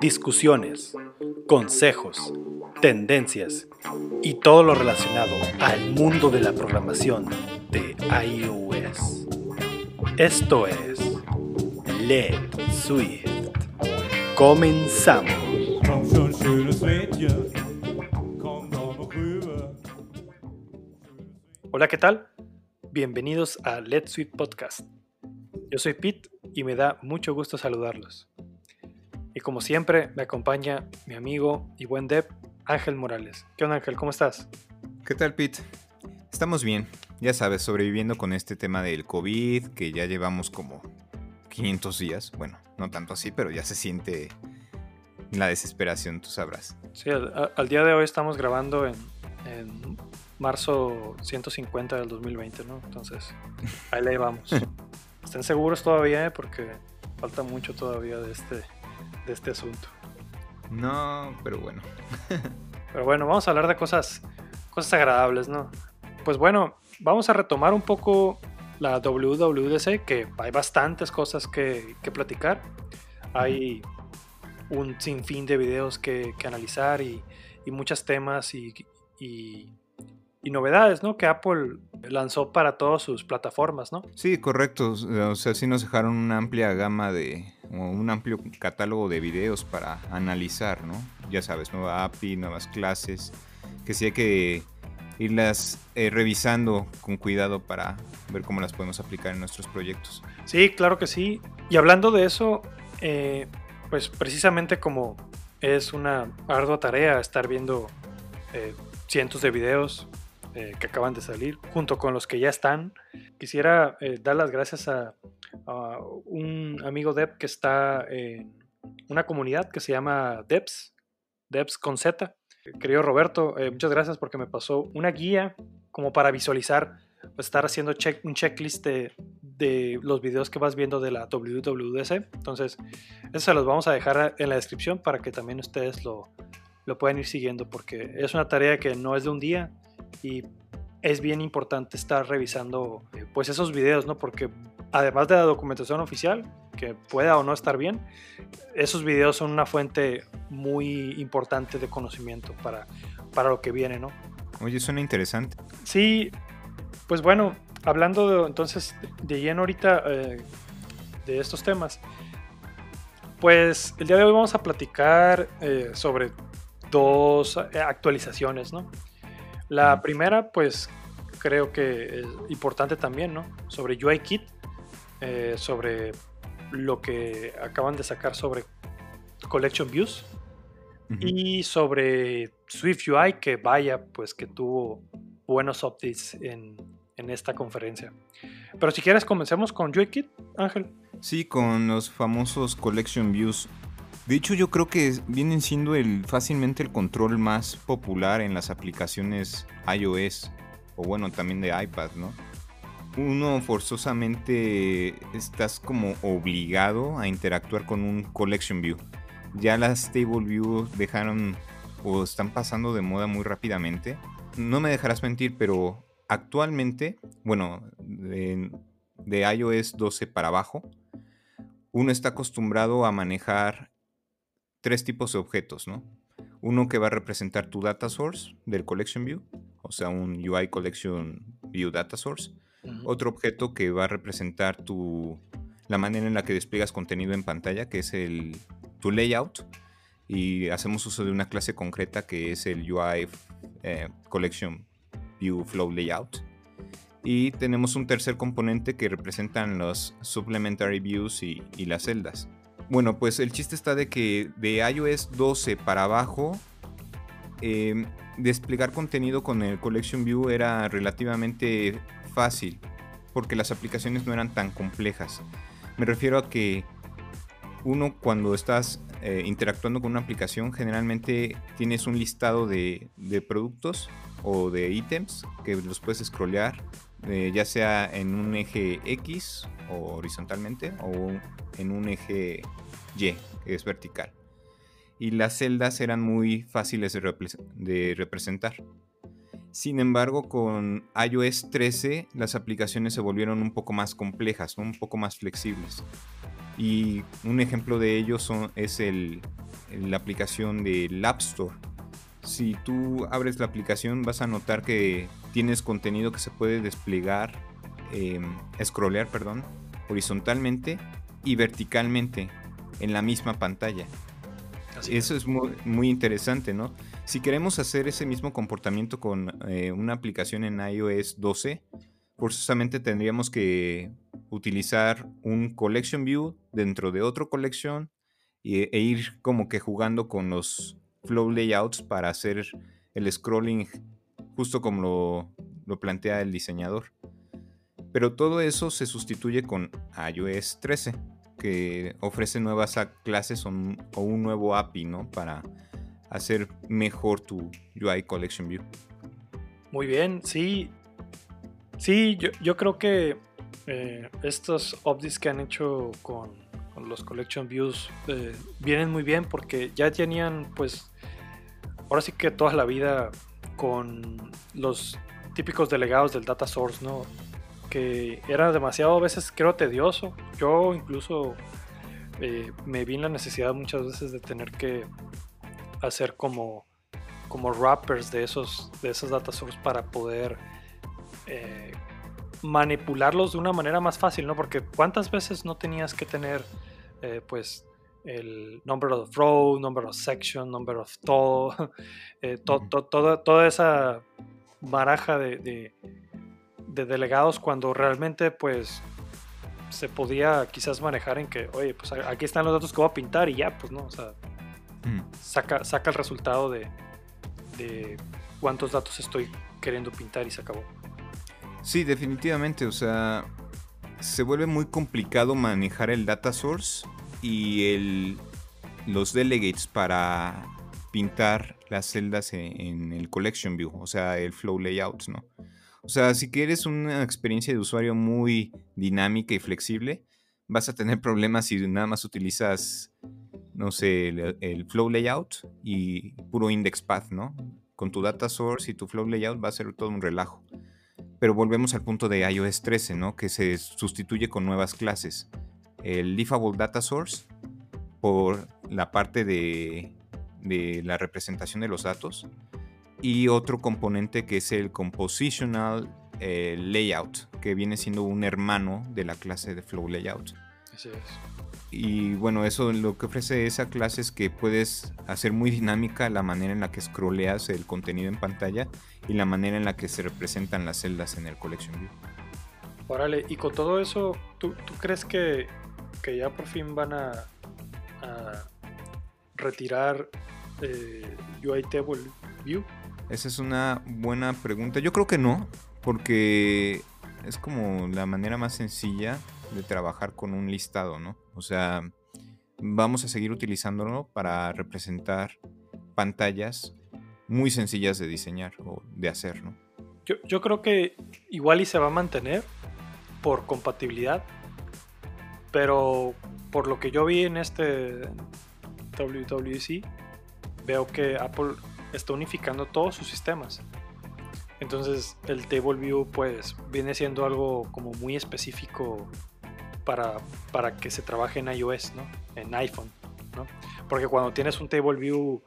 Discusiones, consejos, tendencias y todo lo relacionado al mundo de la programación de iOS. Esto es Let Swift. Comenzamos. Hola, ¿qué tal? Bienvenidos a Let's Sweet Podcast. Yo soy Pete y me da mucho gusto saludarlos. Y como siempre, me acompaña mi amigo y buen dev, Ángel Morales. ¿Qué onda, Ángel? ¿Cómo estás? ¿Qué tal, Pete? Estamos bien, ya sabes, sobreviviendo con este tema del COVID, que ya llevamos como 500 días. Bueno, no tanto así, pero ya se siente la desesperación, tú sabrás. Sí, al, día de hoy estamos grabando en, en marzo 150 del 2020, ¿no? Entonces, ahí le vamos. Estén seguros todavía, ¿eh? porque falta mucho todavía de este, de este asunto. No, pero bueno. pero bueno, vamos a hablar de cosas, cosas agradables, ¿no? Pues bueno, vamos a retomar un poco la WWDC, que hay bastantes cosas que, que platicar. Hay un sinfín de videos que, que analizar y, y muchos temas y, y y novedades, ¿no? Que Apple lanzó para todas sus plataformas, ¿no? Sí, correcto. O sea, sí nos dejaron una amplia gama de, un amplio catálogo de videos para analizar, ¿no? Ya sabes, nueva API, nuevas clases, que sí hay que irlas eh, revisando con cuidado para ver cómo las podemos aplicar en nuestros proyectos. Sí, claro que sí. Y hablando de eso, eh, pues precisamente como es una ardua tarea estar viendo eh, cientos de videos eh, que acaban de salir, junto con los que ya están. Quisiera eh, dar las gracias a, un amigo Dev que está en una comunidad que se llama Devs, Devs con Z. Querido Roberto, eh, muchas gracias porque me pasó una guía como para visualizar, pues, estar haciendo check, un checklist de, de, los videos que vas viendo de la WWDC. Entonces, eso se los vamos a dejar en la descripción para que también ustedes lo, lo puedan ir siguiendo porque es una tarea que no es de un día, y es bien importante estar revisando eh, pues esos videos, ¿no? Porque además de la documentación oficial, que pueda o no estar bien, esos videos son una fuente muy importante de conocimiento para, para lo que viene, ¿no? Oye, suena interesante. Sí, pues bueno, hablando entonces de lleno ahorita eh, de estos temas, pues el día de hoy vamos a platicar eh, sobre dos actualizaciones, ¿no? La primera, pues creo que es importante también, ¿no? Sobre UIKit, eh, sobre lo que acaban de sacar sobre Collection Views y sobre Swift UI, que vaya, pues que tuvo buenos updates en, en esta conferencia. Pero si quieres, comencemos con UIKit, Ángel. Sí, con los famosos Collection Views de hecho, yo creo que vienen siendo el, fácilmente el control más popular en las aplicaciones iOS, o bueno, también de iPad, ¿no? Uno forzosamente estás como obligado a interactuar con un Collection View. Ya las Stable View dejaron o están pasando de moda muy rápidamente. No me dejarás mentir, pero actualmente, bueno, de iOS 12 para abajo, uno está acostumbrado a manejar tres tipos de objetos, ¿no? Uno que va a representar tu data source del collection view, o sea, un UI collection view data source. Otro objeto que va a representar tu, la manera en la que despliegas contenido en pantalla, que es el, tu layout. Y hacemos uso de una clase concreta que es el UI eh, collection view flow layout. Y tenemos un tercer componente que representan los supplementary views y las celdas. Bueno, pues el chiste está de que de iOS 12 para abajo, em, desplegar contenido con el Collection View era relativamente fácil, porque las aplicaciones no eran tan complejas. Me refiero a que uno cuando estás eh, interactuando con una aplicación generalmente tienes un listado de, productos o de ítems que los puedes scrollear eh, ya sea en un eje X o horizontalmente o en un eje y, es vertical. Y las celdas eran muy fáciles de, representar. Sin embargo, con iOS 13 las aplicaciones se volvieron un poco más complejas, un poco más flexibles. Y un ejemplo de ello es el, la aplicación del App Store. Si tú abres la aplicación vas a notar que tienes contenido que se puede desplegar, eh, perdón, horizontalmente y verticalmente en la misma pantalla. Eso es muy, muy, interesante, ¿no? Si queremos hacer ese mismo comportamiento con eh, una aplicación en iOS 12, forzosamente tendríamos que utilizar un collection view dentro de otro collection e, ir como que jugando con los flow layouts para hacer el scrolling justo como lo, lo plantea el diseñador. Pero todo eso se sustituye con iOS 13 que ofrece nuevas clases o un, nuevo API, ¿no? Para hacer mejor tu UI Collection View. Muy bien, sí. Sí, yo, creo que eh, estos updates que han hecho con, los Collection Views eh, vienen muy bien porque ya tenían, pues, ahora sí que toda la vida con los típicos delegados del data source, ¿no? Que era demasiado a veces creo tedioso. Yo incluso eh, me vi en la necesidad muchas veces de tener que hacer como, como wrappers de esos, de esos data sources para poder eh, manipularlos de una manera más fácil, ¿no? Porque cuántas veces no tenías que tener eh, pues el number of row, number of section, number of todo, toda esa baraja de de delegados cuando realmente pues se podía quizás manejar en que, oye, pues aquí están los datos que voy a pintar y ya, pues no, o sea, mm. saca, saca el resultado de, de cuántos datos estoy queriendo pintar y se acabó. Sí, definitivamente, o sea, se vuelve muy complicado manejar el data source y el, los delegates para pintar las celdas en, en el collection view, o sea, el flow layout, ¿no? O sea, si quieres una experiencia de usuario muy dinámica y flexible, vas a tener problemas si nada más utilizas, no sé, el, flow layout y puro index path, ¿no? Con tu data source y tu flow layout va a ser todo un relajo. Pero volvemos al punto de iOS 13, ¿no? Que se sustituye con nuevas clases. El Leafable Data Source por la parte de, de la representación de los datos y otro componente que es el Compositional eh, Layout, que viene siendo un hermano de la clase de Flow Layout. Así es. Y bueno, eso lo que ofrece esa clase es que puedes hacer muy dinámica la manera en la que scrolleas el contenido en pantalla y la manera en la que se representan las celdas en el Collection View. Órale, y con todo eso, ¿tú, crees que, que, ya por fin van a, retirar eh, UI Table View? Esa es una buena pregunta. Yo creo que no, porque es como la manera más sencilla de trabajar con un listado, ¿no? O sea, vamos a seguir utilizándolo para representar pantallas muy sencillas de diseñar o de hacer, ¿no? Yo, creo que igual y se va a mantener por compatibilidad, pero por lo que yo vi en este WWC, veo que Apple está unificando todos sus sistemas. Entonces el Table View pues viene siendo algo como muy específico para, para que se trabaje en iOS, ¿no? En iPhone, ¿no? Porque cuando tienes un Table View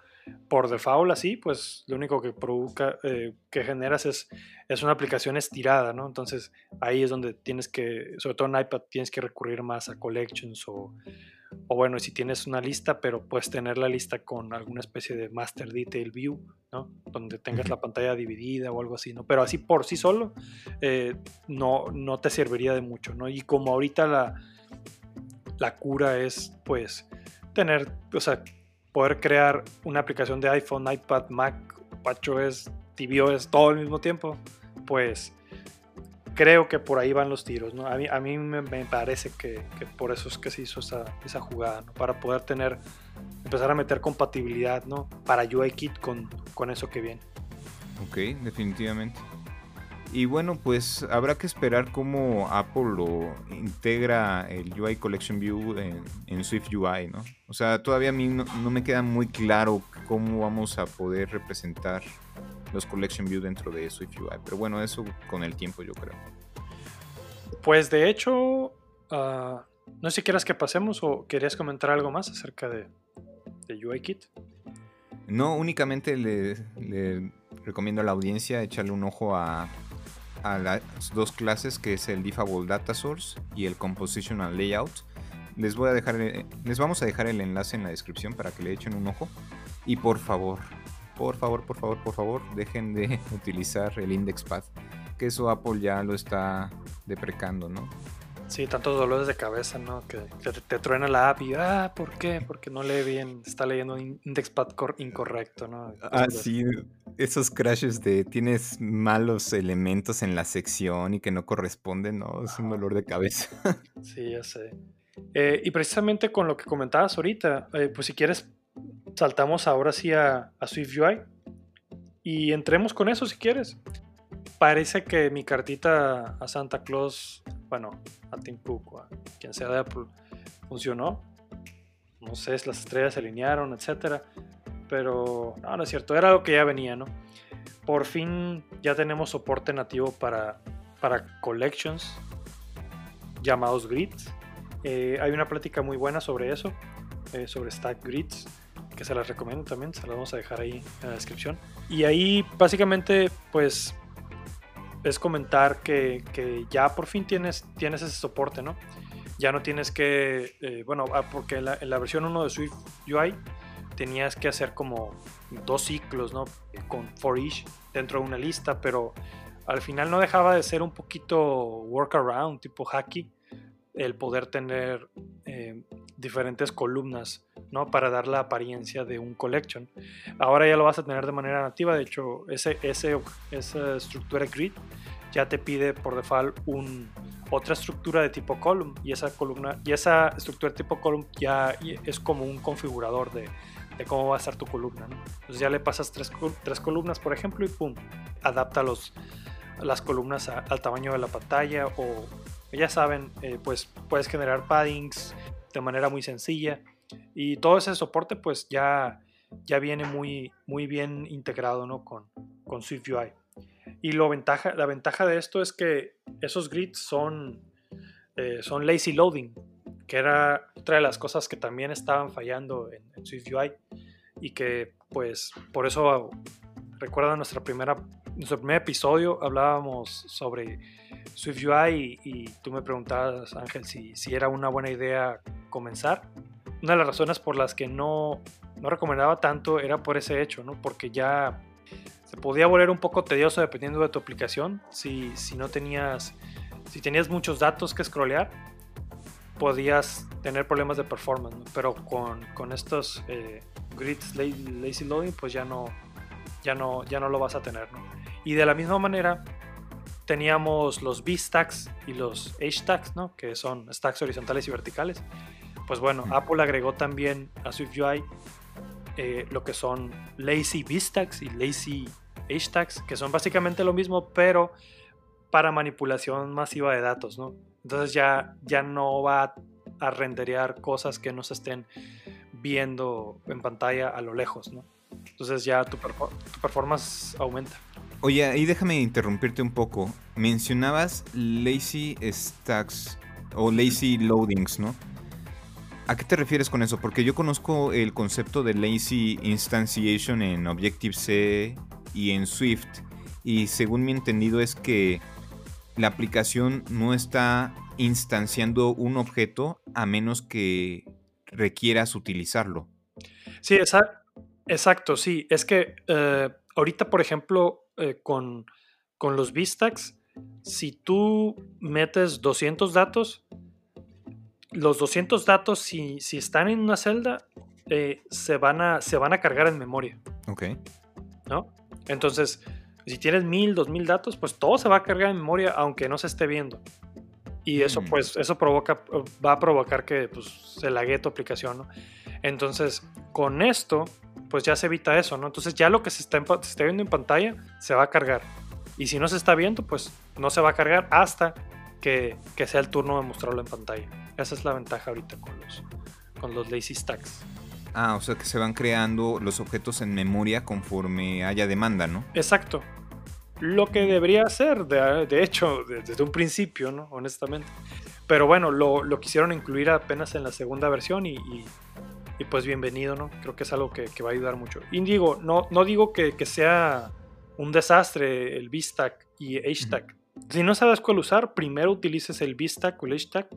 por default así, pues lo único que provoca, eh, que generas es, es una aplicación estirada, ¿no? Entonces ahí es donde tienes que, sobre todo en iPad, tienes que recurrir más a collections o o bueno, si tienes una lista, pero puedes tener la lista con alguna especie de master detail view, ¿no? Donde tengas la pantalla dividida o algo así, ¿no? Pero así por sí solo eh, no, no te serviría de mucho, ¿no? Y como ahorita la, la cura es, pues, tener, o sea, poder crear una aplicación de iPhone, iPad, Mac, WatchOS, tvOS todo al mismo tiempo, pues creo que por ahí van los tiros, ¿no? A mí, a mí me, parece que, por eso es que se hizo esa, esa jugada, ¿no? Para poder tener, empezar a meter compatibilidad, ¿no? Para UIKit con, con eso que viene. Ok, definitivamente. Y bueno, pues habrá que esperar cómo Apple lo integra el UI Collection View en, Swift UI, ¿no? O sea, todavía a mí no, no, me queda muy claro cómo vamos a poder representar los Collection View dentro de Swift UI. Pero bueno, eso con el tiempo yo creo. Pues de hecho, ah, no sé si quieras que pasemos o querías comentar algo más acerca de, de UIKit. No, únicamente le, recomiendo a la audiencia echarle un ojo a, a las dos clases que es el Diffable Data Source y el Compositional Layout. Les voy a dejar, les vamos a dejar el enlace en la descripción para que le echen un ojo. Y por favor, por favor, por favor, por favor, dejen de utilizar el IndexPad, que eso Apple ya lo está deprecando, ¿no? Sí, tantos dolores de cabeza, ¿no? Que, te, truena la app y, ah, ¿por qué? Porque no lee bien, está leyendo un indexpad incorrecto, ¿no? Ah, sí, esos crashes de tienes malos elementos en la sección y que no corresponden, ¿no? Es un dolor de cabeza. Sí, ya sé. Eh, y precisamente con lo que comentabas ahorita, eh, pues si quieres, saltamos ahora sí a, a SwiftUI y entremos con eso si quieres. Parece que mi cartita a Santa Claus bueno, a Tim Cook a quien sea de Apple, funcionó. No sé, las estrellas se alinearon, etcétera. Pero no, es cierto, era lo que ya venía, ¿no? Por fin ya tenemos soporte nativo para, para collections llamados grids. Eh, hay una plática muy buena sobre eso, eh, sobre stack grids, que se las recomiendo también, se las vamos a dejar ahí en la descripción. Y ahí básicamente pues es comentar que, ya por fin tienes, tienes ese soporte, ¿no? Ya no tienes que, eh, bueno, ah, porque en la, versión 1 de Swift UI tenías que hacer como dos ciclos, ¿no? Con for each dentro de una lista, pero al final no dejaba de ser un poquito workaround, tipo hacky, el poder tener eh, diferentes columnas, ¿no? Para dar la apariencia de un collection. Ahora ya lo vas a tener de manera nativa, de hecho, ese, ese, esa estructura grid ya te pide por default un, otra estructura de tipo column y esa columna y esa estructura de tipo column ya es como un configurador de, cómo va a estar tu columna. ¿no? Entonces ya le pasas tres, tres, columnas, por ejemplo, y pum, adapta los, las columnas al tamaño de la pantalla o ya saben, eh, pues puedes generar paddings de manera muy sencilla y todo ese soporte pues ya, ya viene muy, muy bien integrado ¿no? con, con SwiftUI. Y lo ventaja, la ventaja de esto es que esos grids son, eh, son lazy loading, que era otra de las cosas que también estaban fallando en, SwiftUI y que pues por eso recuerda nuestra primera, nuestro primer episodio hablábamos sobre SwiftUI y, y tú me preguntabas Ángel si, si era una buena idea comenzar. Una de las razones por las que no, no recomendaba tanto era por ese hecho, ¿no? porque ya se podía volver un poco tedioso dependiendo de tu aplicación. Si, si no tenías, si tenías muchos datos que scrollear, podías tener problemas de performance. Pero con, con estos eh, grids lazy loading, pues ya no, ya no, ya no lo vas a tener. Y de la misma manera, teníamos los V-stacks y los H-stacks, ¿no? que son stacks horizontales y verticales. Pues bueno, Apple agregó también a SwiftUI eh, lo que son lazy V-stacks y lazy H-tags, que son básicamente lo mismo, pero para manipulación masiva de datos, ¿no? Entonces ya, ya no va a renderear cosas que no se estén viendo en pantalla a lo lejos, ¿no? Entonces ya tu, tu performance aumenta. Oye, y déjame interrumpirte un poco. Mencionabas lazy stacks o lazy loadings, ¿no? ¿A qué te refieres con eso? Porque yo conozco el concepto de lazy instantiation en Objective-C y en Swift. Y según mi entendido es que la aplicación no está instanciando un objeto a menos que requieras utilizarlo. Sí, exacto, sí. Es que eh, ahorita, por ejemplo, eh, con, con los VStacks, si tú metes 200 datos, los 200 datos, si, si están en una celda, eh, se, van a, se van a cargar en memoria. Ok. ¿No? Entonces, si tienes 1000, 2000 datos, pues todo se va a cargar en memoria aunque no se esté viendo. Y eso, mm. pues, eso provoca, va a provocar que pues, se lague tu aplicación, ¿no? Entonces, con esto, pues ya se evita eso, ¿no? Entonces, ya lo que se está, se está viendo en pantalla se va a cargar. Y si no se está viendo, pues no se va a cargar hasta que, que sea el turno de mostrarlo en pantalla. Esa es la ventaja ahorita con los, con los lazy stacks. Ah, o sea que se van creando los objetos en memoria conforme haya demanda, ¿no? Exacto. Lo que debería ser, de, hecho, desde un principio, ¿no? Honestamente. Pero bueno, lo, quisieron incluir apenas en la segunda versión y, pues bienvenido, ¿no? Creo que es algo que, va a ayudar mucho. Y digo, no, no digo que, sea un desastre el VStack y HStack. Si no sabes cuál usar, primero utilices el VStack o el HStack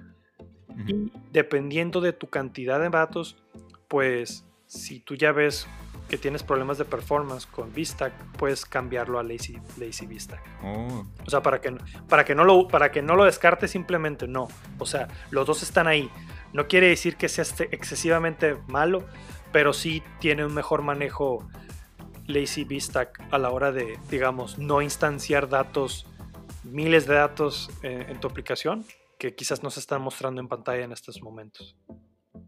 y dependiendo de tu cantidad de datos, pues si tú ya ves que tienes problemas de performance con VStack, puedes cambiarlo a Lazy, Lazy VStack. Oh. O sea, para que, para, que no lo, para que no lo descartes simplemente, no. O sea, los dos están ahí. No quiere decir que sea excesivamente malo, pero sí tiene un mejor manejo Lazy VStack a la hora de, digamos, no instanciar datos, miles de datos eh, en tu aplicación que quizás no se están mostrando en pantalla en estos momentos.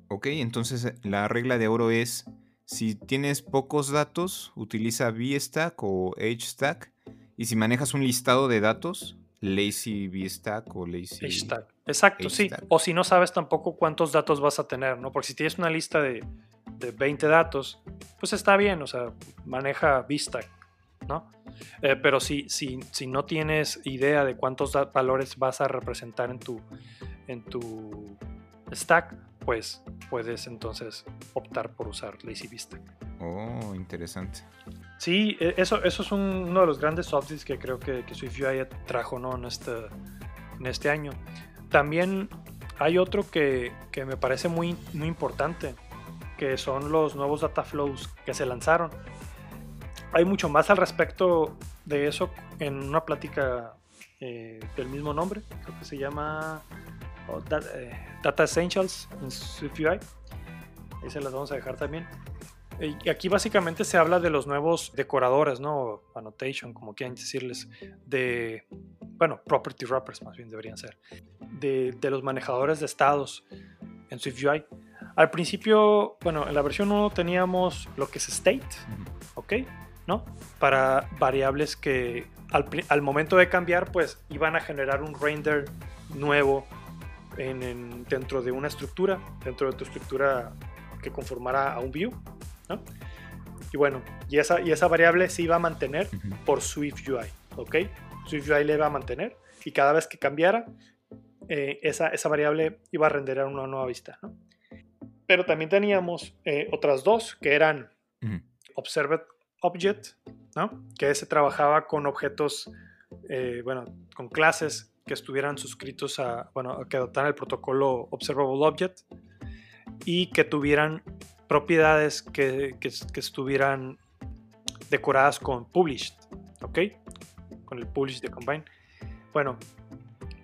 Ok, entonces la regla de oro es si tienes pocos datos, utiliza VStack o HStack. Y si manejas un listado de datos, Lazy VStack o Lazy HStack. Exacto, sí. O si no sabes tampoco cuántos datos vas a tener, ¿no? Porque si tienes una lista de, 20 datos, pues está bien, o sea, maneja VStack, ¿no? Eh, pero si, si, si, no tienes idea de cuántos valores vas a representar en tu, en tu stack, pues puedes entonces optar por usar Lazy Vista. Oh, interesante. Sí, e, eso, eso es uno de los grandes updates que creo que, que SwiftUI trajo ¿no? en, este, en este año. También hay otro que, que, me parece muy, muy importante, que son los nuevos data flows que se lanzaron. Hay mucho más al respecto de eso en una plática eh, del mismo nombre, creo que se llama eh, Data Essentials en SwiftUI. Ahí se las vamos a dejar también. Y aquí básicamente se habla de los nuevos decoradores, ¿no? Annotation, como quieran decirles, de, bueno, property wrappers más bien deberían ser, de, de los manejadores de estados en SwiftUI. Al principio, bueno, en la versión 1 teníamos lo que es state, ¿ok? ¿No? Para variables que al, al momento de cambiar, pues iban a generar un render nuevo dentro de una estructura, dentro de tu estructura que conformará a un view. Y bueno, y esa, y esa variable se iba a mantener por SwiftUI. ¿ok? SwiftUI le iba a mantener y cada vez que cambiara, eh, esa, esa, variable iba a renderar una nueva vista. Pero también teníamos eh, otras dos que eran Observed Object, ¿no? que se trabajaba con objetos, eh, bueno, con clases que estuvieran suscritos a, bueno, que adoptaran el protocolo Observable Object y que tuvieran propiedades que, que, estuvieran decoradas con published, ¿ok? Con el publish de combine. Bueno,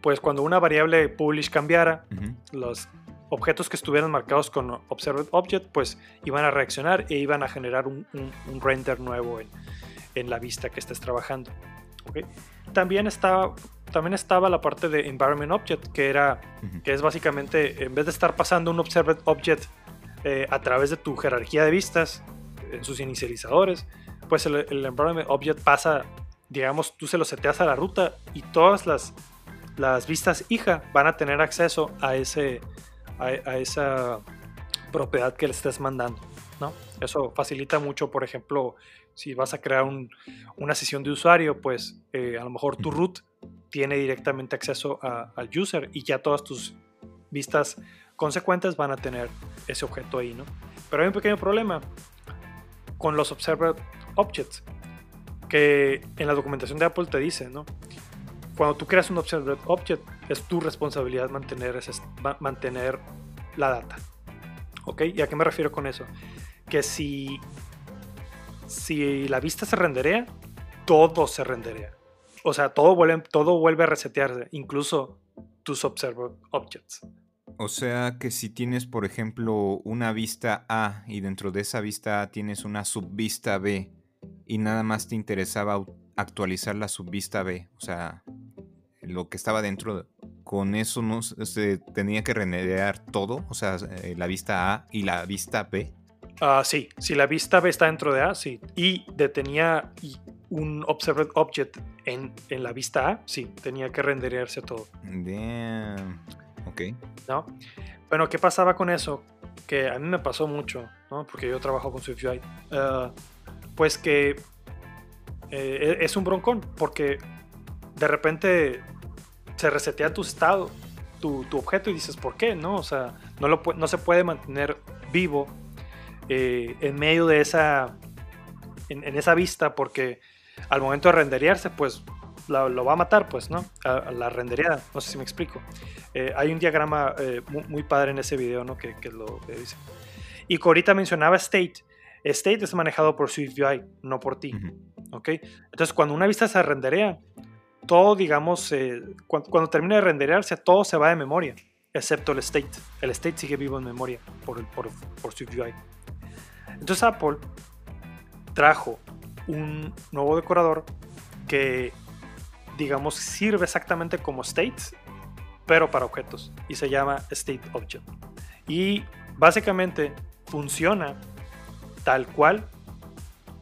pues cuando una variable publish cambiara, los objetos que estuvieran marcados con observed object, pues iban a reaccionar e iban a generar un, un, render nuevo en, en, la vista que estés trabajando. ¿okay? También estaba también estaba la parte de Environment Object, que era, que es básicamente, en vez de estar pasando un Observed Object eh, a través de tu jerarquía de vistas, en sus inicializadores, pues el, Environment Object pasa, digamos, tú se lo seteas a la ruta y todas las, las vistas hija van a tener acceso a, ese, a, esa propiedad que le estés mandando. ¿no? Eso facilita mucho, por ejemplo, si vas a crear una sesión de usuario, pues eh, a lo mejor tu root tiene directamente acceso al user y ya todas tus vistas consecuentes van a tener ese objeto ahí, ¿no? Pero hay un pequeño problema con los Observed Objects, que en la documentación de Apple te dice, ¿no? Cuando tú creas un Observed Object, es tu responsabilidad mantener, ese, mantener la data. ¿Ok? ¿Y a qué me refiero con eso? Que si, si la vista se renderea, todo se renderea. O sea, todo vuelve, todo vuelve a resetearse, incluso tus observed objects. O sea que si tienes, por ejemplo, una vista A y dentro de esa vista A tienes una subvista B y nada más te interesaba actualizar la subvista B, o sea, lo que estaba dentro, con eso no se tenía que renderear todo, o sea, eh, la vista A y la vista B. Ah, sí, si la vista B está dentro de A, sí. Y detenía, un observed object en, en, la vista A, sí, tenía que renderearse todo. Damn. Ok. ¿No? Bueno, ¿qué pasaba con eso? Que a mí me pasó mucho, ¿no? Porque yo trabajo con SwiftUI. Uh, pues que eh, es un broncón, porque de repente se resetea tu estado tu, objeto y dices, ¿por qué? No, o sea, no, lo, no se puede mantener vivo eh, en medio de esa, en, esa vista porque al momento de renderearse, pues lo va a matar, pues, ¿no? La rendereada, no sé si me explico. Eh, hay un diagrama eh, muy, padre en ese video, ¿no? Que, lo dice. Y Corita mencionaba State. State es manejado por SwiftUI, no por ti, ¿ok? Entonces, cuando una vista se renderea, todo, digamos, eh, cuando, termina de renderearse, todo se va de memoria, excepto el state. El state sigue vivo en memoria por, por, por SwiftUI. Entonces Apple trajo un nuevo decorador que, digamos, sirve exactamente como state, pero para objetos, y se llama State Object. Y básicamente funciona tal cual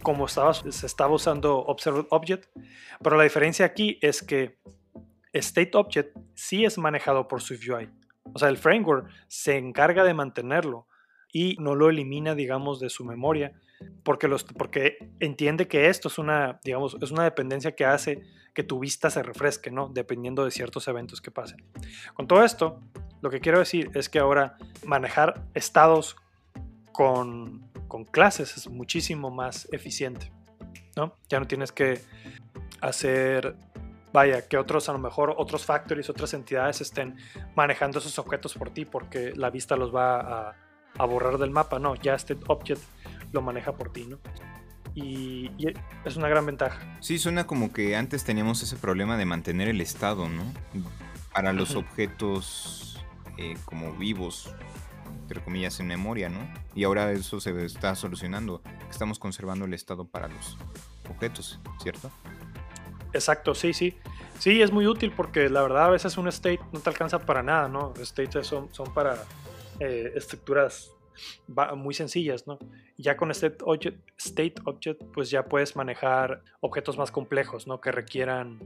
como estaba, se estaba usando Observed Object, pero la diferencia aquí es que State Object sí es manejado por SwiftUI. O sea, el framework se encarga de mantenerlo y no lo elimina, digamos, de su memoria, porque, porque entiende que esto es una, digamos, es una dependencia que hace que tu vista se refresque, ¿no? Dependiendo de ciertos eventos que pasen. Con todo esto, lo que quiero decir es que ahora manejar estados con con clases es muchísimo más eficiente, ¿no? Ya no tienes que hacer, vaya, que otros, a lo mejor otros factories, otras entidades estén manejando esos objetos por ti porque la vista los va a, borrar del mapa, no, ya este object lo maneja por ti, ¿no? Y, es una gran ventaja. Sí, suena como que antes teníamos ese problema de mantener el estado, ¿no? Para los objetos eh, como vivos, entre comillas, en memoria, ¿no? Y ahora eso se está solucionando. Estamos conservando el estado para los objetos, ¿cierto? Exacto, sí, sí. Sí, es muy útil porque la verdad a veces un state no te alcanza para nada, ¿no? States son, para eh, estructuras muy sencillas, ¿no? Ya con state object, state object, pues ya puedes manejar objetos más complejos, ¿no? Que requieran,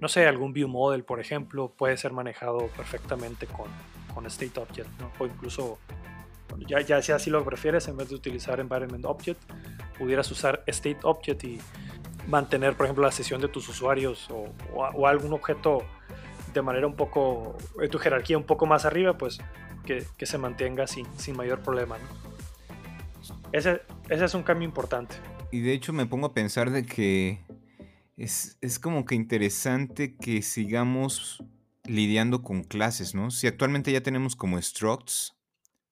no sé, algún view model, por ejemplo, puede ser manejado perfectamente con, con state object, ¿no? O incluso ya, ya si así lo prefieres, en vez de utilizar environment object, pudieras usar state object y mantener, por ejemplo, la sesión de tus usuarios o, algún objeto de manera un poco, en tu jerarquía un poco más arriba, pues que, se mantenga sin, sin mayor problema. Ese, ese, es un cambio importante. Y de hecho me pongo a pensar de que es, es como que interesante que sigamos lidiando con clases, ¿no? Si actualmente ya tenemos como structs,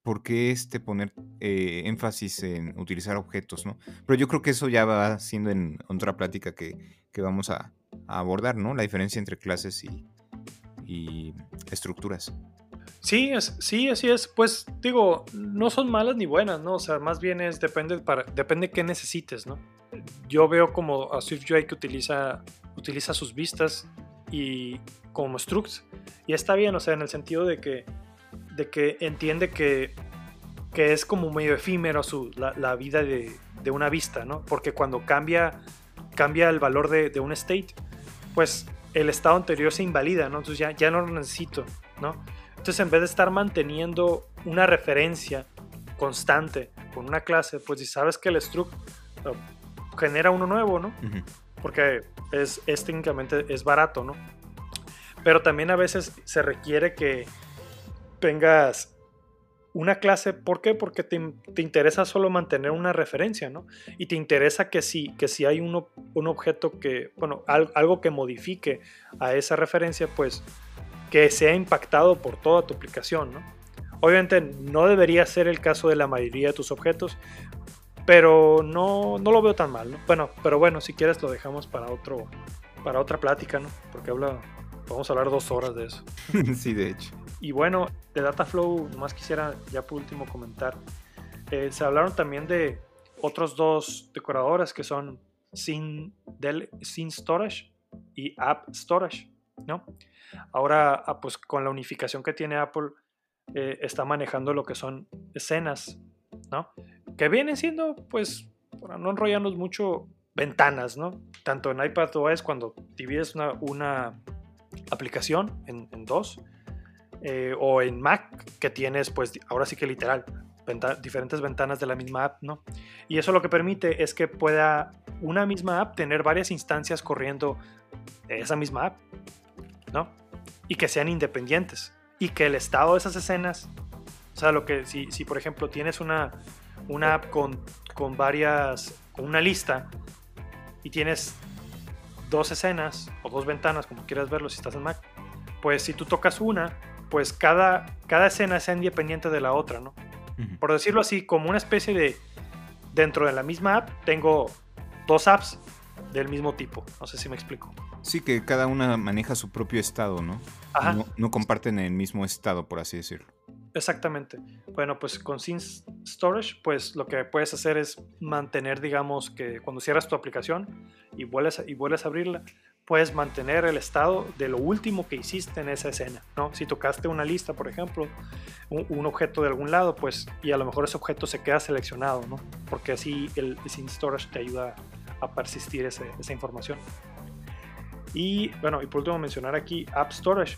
¿por qué este poner eh, énfasis en utilizar objetos, ¿no? Pero yo creo que eso ya va siendo en otra plática que, vamos a, abordar, ¿no? La diferencia entre clases y, estructuras. Sí, es, sí, así es. Pues digo, no son malas ni buenas, ¿no? O sea, más bien es depende para depende qué necesites, ¿no? Yo veo como a SwiftUI que utiliza utiliza sus vistas y como structs y está bien, o sea, en el sentido de que de que entiende que, que es como medio efímero su, la, vida de, de, una vista, ¿no? Porque cuando cambia, cambia el valor de, de, un state, pues el estado anterior se invalida, ¿no? Entonces ya, ya no lo necesito, ¿no? Entonces en vez de estar manteniendo una referencia constante con una clase, pues si sabes que el struct genera uno nuevo, ¿no? Porque es, es técnicamente es barato, ¿no? Pero también a veces se requiere que tengas una clase, ¿por qué? Porque te, interesa solo mantener una referencia, ¿no? Y te interesa que si, que si hay uno, un objeto que, bueno, algo que modifique a esa referencia, pues que sea impactado por toda tu aplicación, ¿no? Obviamente no debería ser el caso de la mayoría de tus objetos, pero no, no lo veo tan mal, ¿no? Bueno, pero bueno, si quieres lo dejamos para otro, para otra plática, ¿no? Porque habla, a hablar dos horas de eso. sí, de hecho. Y bueno, de Dataflow, nomás quisiera ya por último comentar. Eh, se hablaron también de otros dos decoradores que son Sin, Del, Sin Storage y App Storage, ¿no? Ahora, ah, pues con la unificación que tiene Apple, eh, está manejando lo que son escenas, ¿no? Que vienen siendo, pues, para no enrollarnos mucho, ventanas, ¿no? Tanto en iPadOS cuando divides una, una aplicación en, dos, eh, o en Mac que tienes pues ahora sí que literal diferentes ventanas de la misma app, ¿no? Y eso lo que permite es que pueda una misma app tener varias instancias corriendo esa misma app, ¿no? Y que sean independientes. y que el estado de esas escenas, o sea, lo que si, si por ejemplo tienes una, una app con, con varias, con una lista y tienes dos escenas o dos ventanas, como quieras verlo si estás en Mac, pues si tú tocas una, pues cada, cada escena es independiente de la otra, ¿no? Por decirlo así, como una especie de, dentro de la misma app, tengo dos apps del mismo tipo. No sé si me explico. Sí, que cada una maneja su propio estado, ¿no? Ajá. No, comparten el mismo estado, por así decirlo. Exactamente. Bueno, pues con Scene Storage, pues lo que puedes hacer es mantener, digamos, que cuando cierras tu aplicación y vuelves, y a abrirla, puedes mantener el estado de lo último que hiciste en esa escena, ¿no? Si tocaste una lista, por ejemplo, un, objeto de algún lado, pues, y a lo mejor ese objeto se queda seleccionado, ¿no? Porque así el, Scene Storage te ayuda a persistir esa información. Y bueno, y por último mencionar aquí App Storage,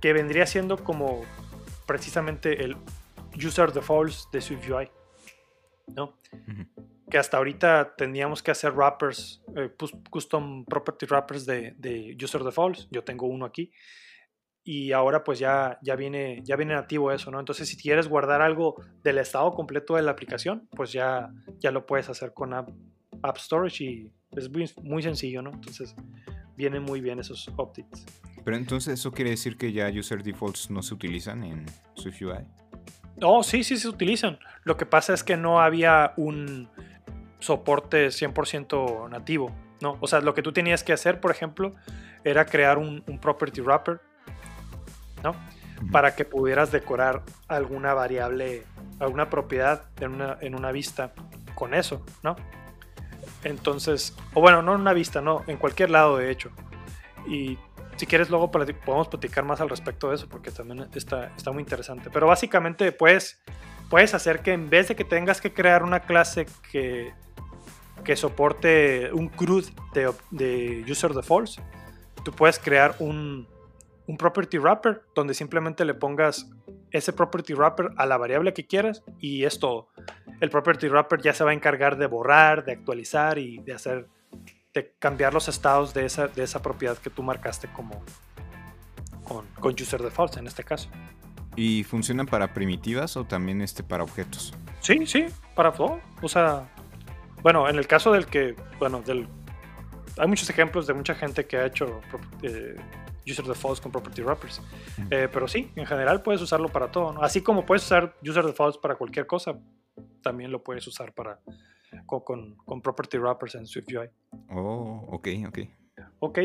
que vendría siendo como precisamente el User Defaults de SwiftUI, ¿no? que hasta ahorita teníamos que hacer wrappers, eh, custom property wrappers de, user defaults. Yo tengo uno aquí. Y ahora pues ya, ya, viene, ya viene nativo eso, ¿no? Entonces si quieres guardar algo del estado completo de la aplicación, pues ya, ya lo puedes hacer con App, App Storage y es muy, muy, sencillo, ¿no? Entonces vienen muy bien esos updates. Pero entonces eso quiere decir que ya user defaults no se utilizan en SwiftUI. No, sí, sí se utilizan. Lo que pasa es que no había un soporte 100% nativo, ¿no? O sea, lo que tú tenías que hacer, por ejemplo, era crear un, property wrapper, ¿no? Para que pudieras decorar alguna variable, alguna propiedad en una, en una vista con eso, ¿no? Entonces, o bueno, no en una vista, no, en cualquier lado de hecho. Y si quieres luego podemos platicar más al respecto de eso porque también está, está muy interesante. Pero básicamente puedes, puedes hacer que en vez de que tengas que crear una clase que que soporte un CRUD de, de user defaults, tú puedes crear un, un property wrapper donde simplemente le pongas ese property wrapper a la variable que quieras y es todo. El property wrapper ya se va a encargar de borrar, de actualizar y de hacer, de cambiar los estados de esa, de esa propiedad que tú marcaste como con, con user defaults en este caso. ¿Y funcionan para primitivas o también este para objetos? Sí, sí, para todo. O sea, bueno, en el caso del que, bueno, del, hay muchos ejemplos de mucha gente que ha hecho eh, user defaults con property wrappers. Eh, pero sí, en general puedes usarlo para todo. ¿no? Así como puedes usar user defaults para cualquier cosa, también lo puedes usar para con, con, property wrappers en SwiftUI. Oh, ok, ok. Ok.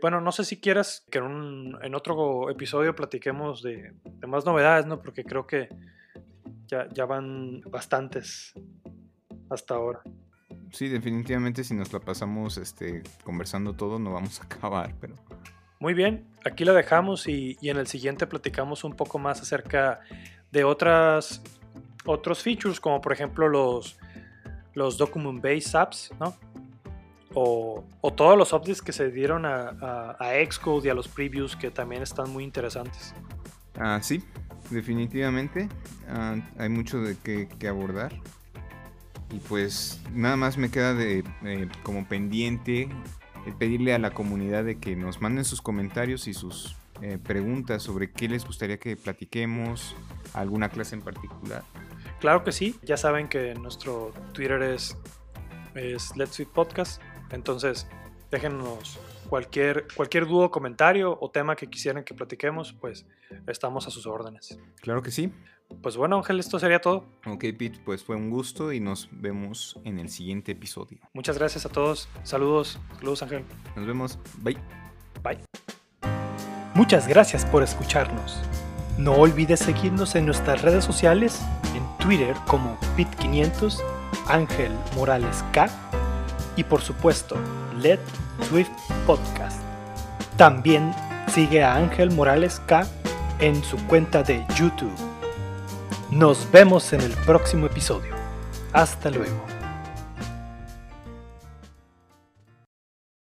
Bueno, no sé si quieras que en, en otro episodio platiquemos de, de, más novedades, ¿no? Porque creo que ya, ya van bastantes hasta ahora. Sí, definitivamente si nos la pasamos este, conversando todo no vamos a acabar, pero... Muy bien, aquí la dejamos y, en el siguiente platicamos un poco más acerca de otras, otros features, como por ejemplo los, los document-based apps, ¿no? O, todos los updates que se dieron a, a, Xcode y a los previews que también están muy interesantes. Ah, sí, definitivamente. Ah, hay mucho de que abordar. Y pues nada más me queda de eh, como pendiente pedirle a la comunidad de que nos manden sus comentarios y sus eh, preguntas sobre qué les gustaría que platiquemos, alguna clase en particular. Claro que sí, ya saben que nuestro Twitter es, es Let's Eat Podcast, entonces déjenos cualquier, cualquier duda, comentario o tema que quisieran que platiquemos, pues estamos a sus órdenes. Claro que sí. Pues bueno, Ángel, esto sería todo. Ok, Pete, pues fue un gusto y nos vemos en el siguiente episodio. Muchas gracias a todos. Saludos. Saludos, Ángel. Nos vemos. Bye. Bye. Muchas gracias por escucharnos. No olvides seguirnos en nuestras redes sociales, en Twitter como Pit500, Ángel Morales K y por supuesto, Let Swift Podcast. También sigue a Ángel Morales K en su cuenta de YouTube. Nos vemos en el próximo episodio. Hasta luego.